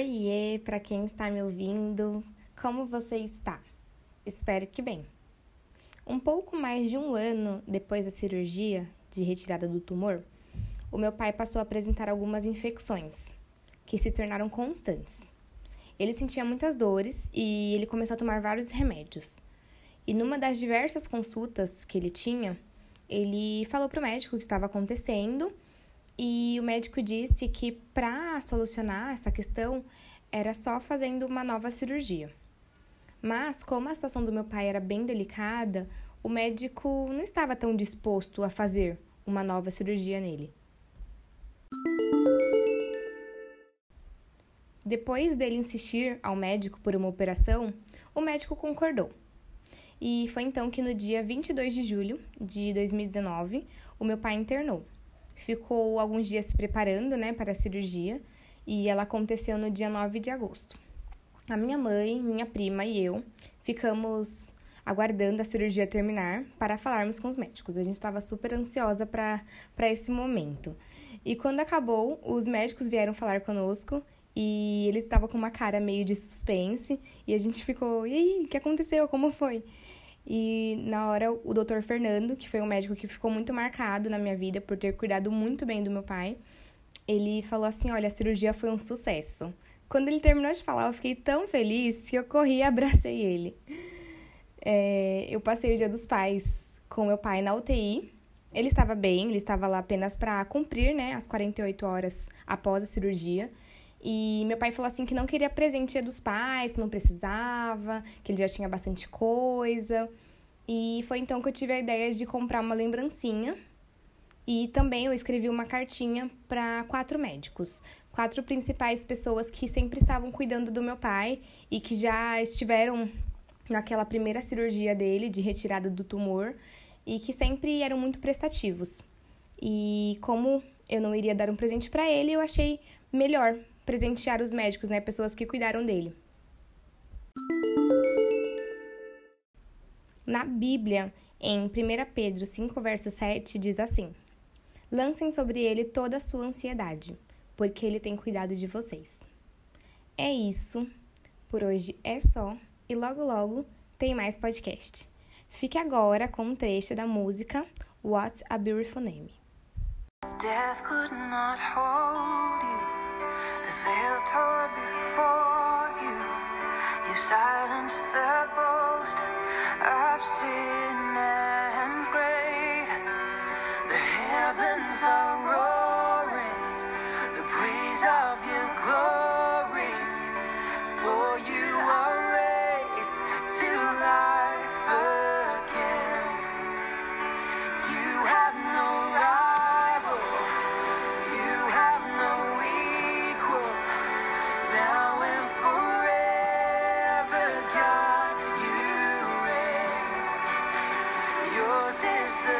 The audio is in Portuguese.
Oiê, para quem está me ouvindo, como você está? Espero que bem. Um pouco mais de um ano depois da cirurgia de retirada do tumor, o meu pai passou a apresentar algumas infecções que se tornaram constantes. Ele sentia muitas dores e ele começou a tomar vários remédios. E numa das diversas consultas que ele tinha, ele falou para o médico o que estava acontecendo e o médico disse que para solucionar essa questão era só fazendo uma nova cirurgia. Mas, como a situação do meu pai era bem delicada, o médico não estava tão disposto a fazer uma nova cirurgia nele. Depois dele insistir ao médico por uma operação, o médico concordou. E foi então que no dia 22 de julho de 2019, o meu pai internou. Ficou alguns dias se preparando, né, para a cirurgia, e ela aconteceu no dia 9 de agosto. A minha mãe, minha prima e eu ficamos aguardando a cirurgia terminar para falarmos com os médicos. A gente estava super ansiosa para esse momento. E quando acabou, os médicos vieram falar conosco e eles estavam com uma cara meio de suspense e a gente ficou: e aí, o que aconteceu? Como foi? E na hora, o doutor Fernando, que foi um médico que ficou muito marcado na minha vida por ter cuidado muito bem do meu pai, ele falou assim: Olha, a cirurgia foi um sucesso. Quando ele terminou de falar, eu fiquei tão feliz que eu corri e abracei ele. É, eu passei o dia dos pais com meu pai na UTI. Ele estava bem, ele estava lá apenas para cumprir né, as 48 horas após a cirurgia. E meu pai falou assim que não queria presente dos pais, não precisava, que ele já tinha bastante coisa. E foi então que eu tive a ideia de comprar uma lembrancinha. E também eu escrevi uma cartinha para quatro médicos, quatro principais pessoas que sempre estavam cuidando do meu pai e que já estiveram naquela primeira cirurgia dele de retirada do tumor e que sempre eram muito prestativos. E como eu não iria dar um presente para ele, eu achei melhor presentear os médicos, né, pessoas que cuidaram dele. Na Bíblia, em 1 Pedro 5, verso 7, diz assim: Lancem sobre ele toda a sua ansiedade, porque ele tem cuidado de vocês. É isso. Por hoje é só. E logo, logo tem mais podcast. Fique agora com um trecho da música What a Beautiful Name. Death could not hold you. before you. You silence the boast I've seen. is the